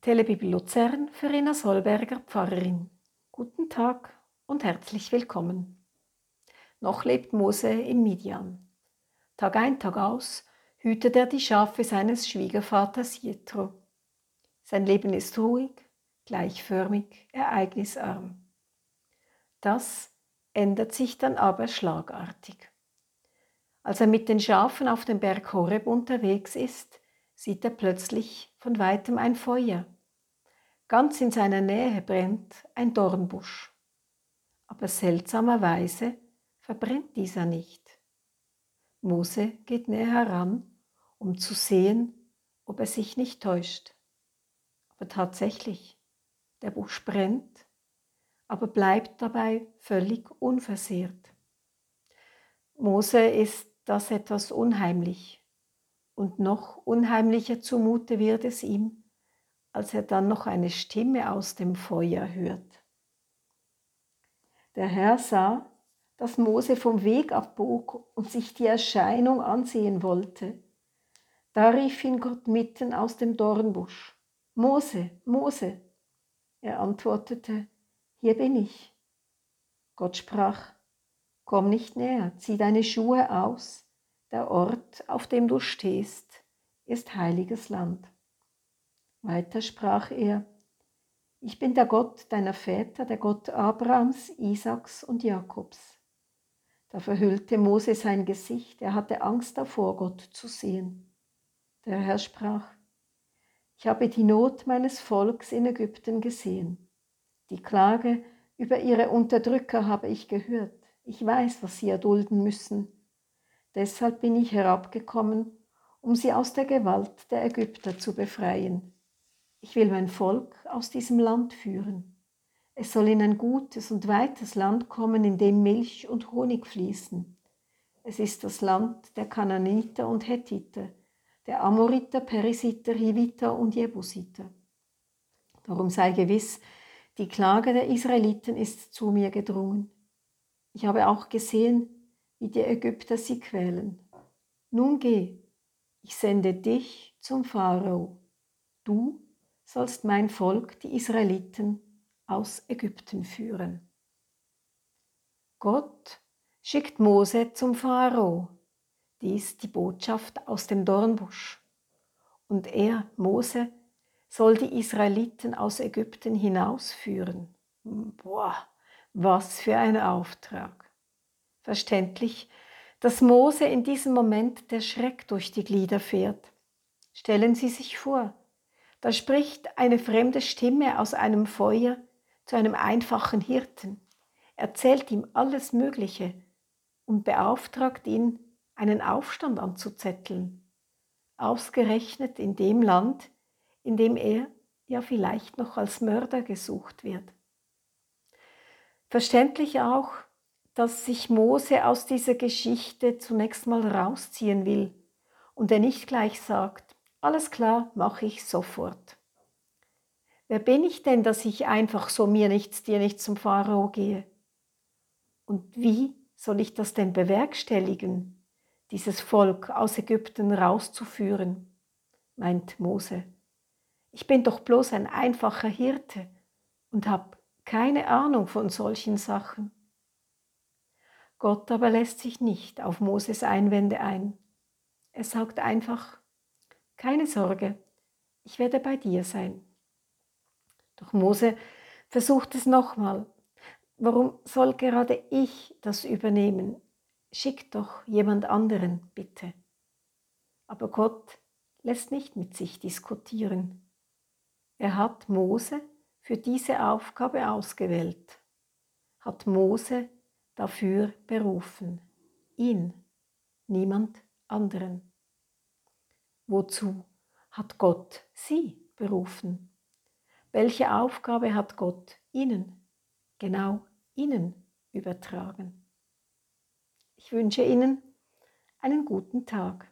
Telebibel Luzern für Rena Solberger Pfarrerin. Guten Tag und herzlich willkommen. Noch lebt Mose in Midian. Tag ein, Tag aus hütet er die Schafe seines Schwiegervaters Jethro. Sein Leben ist ruhig, gleichförmig, ereignisarm. Das ändert sich dann aber schlagartig. Als er mit den Schafen auf dem Berg Horeb unterwegs ist, sieht er plötzlich von weitem ein Feuer. Ganz in seiner Nähe brennt ein Dornbusch. Aber seltsamerweise verbrennt dieser nicht. Mose geht näher heran, um zu sehen, ob er sich nicht täuscht. Aber tatsächlich, der Busch brennt, aber bleibt dabei völlig unversehrt. Mose ist das etwas unheimlich und noch unheimlicher zumute wird es ihm, als er dann noch eine Stimme aus dem Feuer hört. Der Herr sah, dass Mose vom Weg abbog und sich die Erscheinung ansehen wollte. Da rief ihn Gott mitten aus dem Dornbusch. Mose, Mose. Er antwortete, hier bin ich. Gott sprach, komm nicht näher, zieh deine Schuhe aus, der Ort, auf dem du stehst, ist heiliges Land. Weiter sprach er, ich bin der Gott deiner Väter, der Gott Abrahams, Isaaks und Jakobs. Da verhüllte Mose sein Gesicht, er hatte Angst davor, Gott zu sehen. Der Herr sprach, ich habe die Not meines Volks in Ägypten gesehen. Die Klage über ihre Unterdrücker habe ich gehört. Ich weiß, was sie erdulden müssen. Deshalb bin ich herabgekommen, um sie aus der Gewalt der Ägypter zu befreien. Ich will mein Volk aus diesem Land führen. Es soll in ein gutes und weites Land kommen, in dem Milch und Honig fließen. Es ist das Land der Kananiter und Hethiter, der Amoriter, Perisiter, Hiviter und Jebusiter. Darum sei gewiss, die Klage der Israeliten ist zu mir gedrungen. Ich habe auch gesehen, wie die Ägypter sie quälen. Nun geh, ich sende dich zum Pharao. Du sollst mein Volk, die Israeliten, aus Ägypten führen. Gott schickt Mose zum Pharao. Dies die Botschaft aus dem Dornbusch. Und er, Mose, soll die Israeliten aus Ägypten hinausführen. Boah, was für ein Auftrag verständlich, dass Mose in diesem Moment der Schreck durch die Glieder fährt. Stellen Sie sich vor, da spricht eine fremde Stimme aus einem Feuer zu einem einfachen Hirten, erzählt ihm alles Mögliche und beauftragt ihn, einen Aufstand anzuzetteln, ausgerechnet in dem Land, in dem er ja vielleicht noch als Mörder gesucht wird. Verständlich auch, dass sich Mose aus dieser Geschichte zunächst mal rausziehen will und er nicht gleich sagt, alles klar, mache ich sofort. Wer bin ich denn, dass ich einfach so mir nichts, dir nichts zum Pharao gehe? Und wie soll ich das denn bewerkstelligen, dieses Volk aus Ägypten rauszuführen? meint Mose. Ich bin doch bloß ein einfacher Hirte und habe keine Ahnung von solchen Sachen. Gott aber lässt sich nicht auf Moses Einwände ein. Er sagt einfach, keine Sorge, ich werde bei dir sein. Doch Mose versucht es nochmal. Warum soll gerade ich das übernehmen? Schick doch jemand anderen, bitte. Aber Gott lässt nicht mit sich diskutieren. Er hat Mose für diese Aufgabe ausgewählt, hat Mose dafür berufen. Ihn, niemand anderen. Wozu hat Gott sie berufen? Welche Aufgabe hat Gott ihnen, genau ihnen übertragen? Ich wünsche Ihnen einen guten Tag.